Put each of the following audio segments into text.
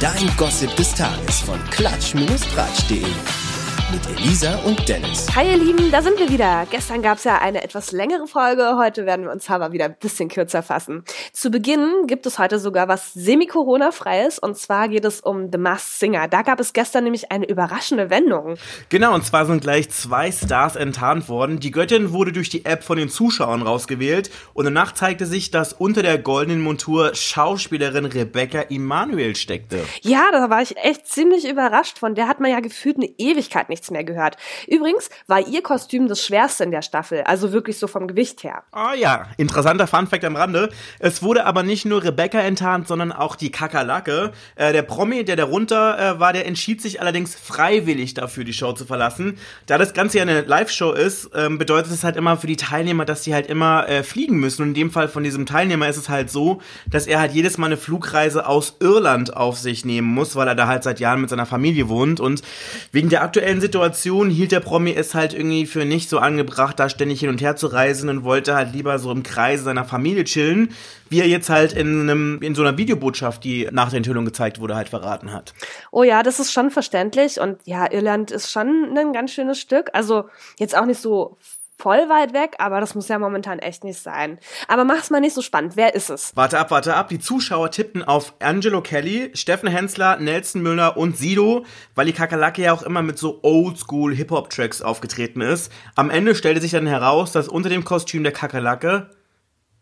Dein Gossip des Tages von klatsch-tratsch.de mit Elisa und Dennis. Hi ihr Lieben, da sind wir wieder. Gestern gab es ja eine etwas längere Folge, heute werden wir uns aber wieder ein bisschen kürzer fassen. Zu Beginn gibt es heute sogar was semi-Corona-freies und zwar geht es um The Masked Singer. Da gab es gestern nämlich eine überraschende Wendung. Genau, und zwar sind gleich zwei Stars enttarnt worden. Die Göttin wurde durch die App von den Zuschauern rausgewählt und danach zeigte sich, dass unter der goldenen Montur Schauspielerin Rebecca Emanuel steckte. Ja, da war ich echt ziemlich überrascht von. Der hat man ja gefühlt eine Ewigkeit nicht nichts mehr gehört. Übrigens war ihr Kostüm das schwerste in der Staffel, also wirklich so vom Gewicht her. Ah oh ja, interessanter Funfact am Rande. Es wurde aber nicht nur Rebecca enttarnt, sondern auch die Kakerlake. Äh, der Promi, der darunter äh, war, der entschied sich allerdings freiwillig dafür, die Show zu verlassen. Da das Ganze ja eine Live-Show ist, ähm, bedeutet es halt immer für die Teilnehmer, dass sie halt immer äh, fliegen müssen. Und in dem Fall von diesem Teilnehmer ist es halt so, dass er halt jedes Mal eine Flugreise aus Irland auf sich nehmen muss, weil er da halt seit Jahren mit seiner Familie wohnt. Und wegen der aktuellen Situation Situation hielt der Promi es halt irgendwie für nicht so angebracht, da ständig hin und her zu reisen und wollte halt lieber so im Kreise seiner Familie chillen, wie er jetzt halt in, einem, in so einer Videobotschaft, die nach der Enthüllung gezeigt wurde, halt verraten hat. Oh ja, das ist schon verständlich und ja, Irland ist schon ein ganz schönes Stück. Also jetzt auch nicht so voll weit weg, aber das muss ja momentan echt nicht sein. Aber mach's mal nicht so spannend. Wer ist es? Warte ab, warte ab. Die Zuschauer tippten auf Angelo Kelly, Steffen Hensler, Nelson Müller und Sido, weil die Kakerlake ja auch immer mit so Oldschool Hip-Hop-Tracks aufgetreten ist. Am Ende stellte sich dann heraus, dass unter dem Kostüm der Kakerlake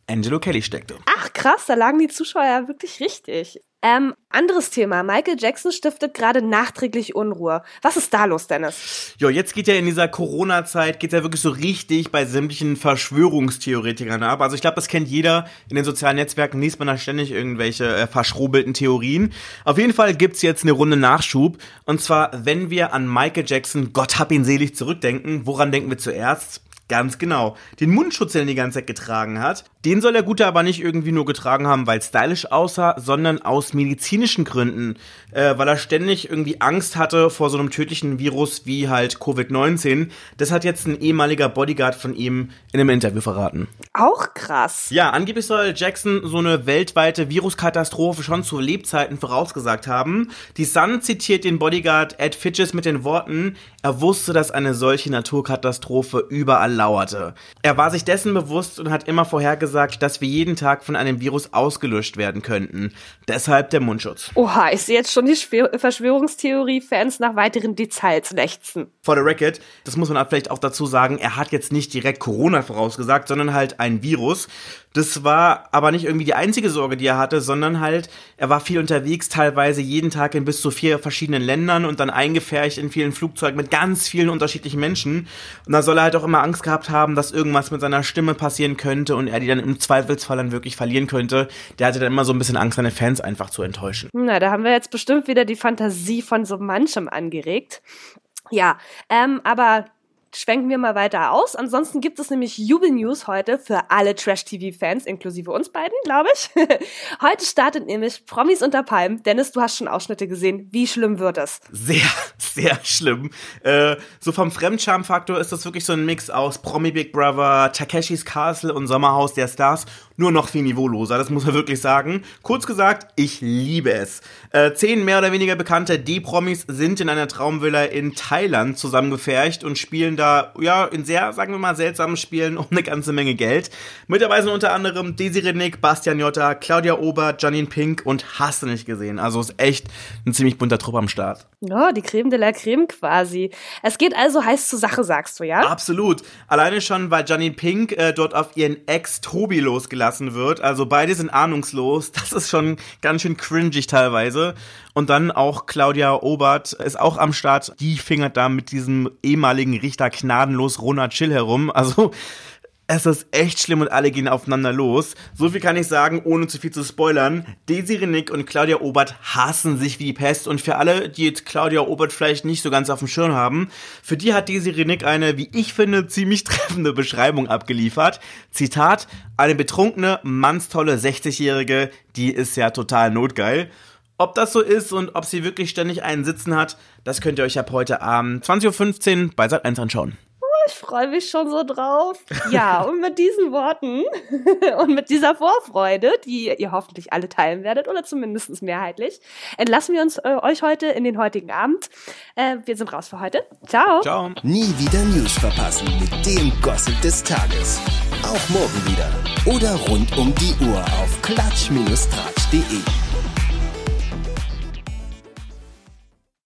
Angelo Kelly steckte. Ach krass, da lagen die Zuschauer ja wirklich richtig. Ähm, anderes Thema. Michael Jackson stiftet gerade nachträglich Unruhe. Was ist da los, Dennis? Jo, jetzt geht ja in dieser Corona-Zeit, geht ja wirklich so richtig bei sämtlichen Verschwörungstheoretikern ab. Also ich glaube, das kennt jeder. In den sozialen Netzwerken liest man da ständig irgendwelche äh, verschrobelten Theorien. Auf jeden Fall gibt's jetzt eine Runde Nachschub. Und zwar, wenn wir an Michael Jackson, Gott hab ihn selig, zurückdenken, woran denken wir zuerst? Ganz genau. Den Mundschutz, den er die ganze Zeit getragen hat, den soll der Gute aber nicht irgendwie nur getragen haben, weil es stylisch aussah, sondern aus medizinischen Gründen, äh, weil er ständig irgendwie Angst hatte vor so einem tödlichen Virus wie halt Covid-19. Das hat jetzt ein ehemaliger Bodyguard von ihm in einem Interview verraten. Auch krass. Ja, angeblich soll Jackson so eine weltweite Viruskatastrophe schon zu Lebzeiten vorausgesagt haben. Die Sun zitiert den Bodyguard Ed Fitches mit den Worten, er wusste, dass eine solche Naturkatastrophe überall lauerte. Er war sich dessen bewusst und hat immer vorhergesagt, dass wir jeden Tag von einem Virus ausgelöscht werden könnten. Deshalb der Mundschutz. Oha, ich sehe jetzt schon die Verschwörungstheorie-Fans nach weiteren Details lechzen. For the record, das muss man vielleicht auch dazu sagen, er hat jetzt nicht direkt Corona vorausgesagt, sondern halt ein Virus. Das war aber nicht irgendwie die einzige Sorge, die er hatte, sondern halt, er war viel unterwegs, teilweise jeden Tag in bis zu vier verschiedenen Ländern und dann eingefärcht in vielen Flugzeugen mit ganz vielen unterschiedlichen Menschen. Und da soll er halt auch immer Angst gehabt haben, dass irgendwas mit seiner Stimme passieren könnte und er die dann im Zweifelsfall dann wirklich verlieren könnte. Der hatte dann immer so ein bisschen Angst, seine Fans einfach zu enttäuschen. Na, da haben wir jetzt bestimmt wieder die Fantasie von so manchem angeregt. Ja, ähm, aber schwenken wir mal weiter aus. Ansonsten gibt es nämlich Jubel-News heute für alle Trash-TV-Fans, inklusive uns beiden, glaube ich. heute startet nämlich Promis unter Palmen. Dennis, du hast schon Ausschnitte gesehen. Wie schlimm wird es? Sehr, sehr schlimm. Äh, so vom Fremdscham-Faktor ist das wirklich so ein Mix aus Promi Big Brother, Takeshis Castle und Sommerhaus der Stars. Nur noch viel niveauloser, das muss man wirklich sagen. Kurz gesagt, ich liebe es. Äh, zehn mehr oder weniger bekannte D-Promis sind in einer Traumvilla in Thailand zusammengefercht und spielen da, ja, in sehr, sagen wir mal, seltsamen Spielen um eine ganze Menge Geld. Mit dabei sind unter anderem Desiree Nick, Bastian Jotta, Claudia Ober, Janine Pink und hast du nicht gesehen. Also ist echt ein ziemlich bunter Trupp am Start. Ja, oh, die Creme de la Creme quasi. Es geht also heiß zur Sache, sagst du, ja? Absolut. Alleine schon, weil Janine Pink äh, dort auf ihren Ex Tobi losgelassen wird. Also beide sind ahnungslos. Das ist schon ganz schön cringig teilweise. Und dann auch Claudia Obert ist auch am Start. Die fingert da mit diesem ehemaligen Richter gnadenlos Ronald Chill herum. Also es ist echt schlimm und alle gehen aufeinander los. So viel kann ich sagen, ohne zu viel zu spoilern. Desiree Nick und Claudia Obert hassen sich wie die Pest und für alle, die jetzt Claudia Obert vielleicht nicht so ganz auf dem Schirm haben, für die hat Desiree Nick eine, wie ich finde, ziemlich treffende Beschreibung abgeliefert. Zitat, eine betrunkene, mannstolle 60-Jährige, die ist ja total notgeil. Ob das so ist und ob sie wirklich ständig einen Sitzen hat, das könnt ihr euch ab heute Abend 20.15 Uhr bei Sat 1 anschauen ich freue mich schon so drauf. Ja, und mit diesen Worten und mit dieser Vorfreude, die ihr hoffentlich alle teilen werdet oder zumindest mehrheitlich, entlassen wir uns äh, euch heute in den heutigen Abend. Äh, wir sind raus für heute. Ciao. Ciao. Nie wieder News verpassen mit dem Gossip des Tages. Auch morgen wieder. Oder rund um die Uhr auf klatsch-tratsch.de.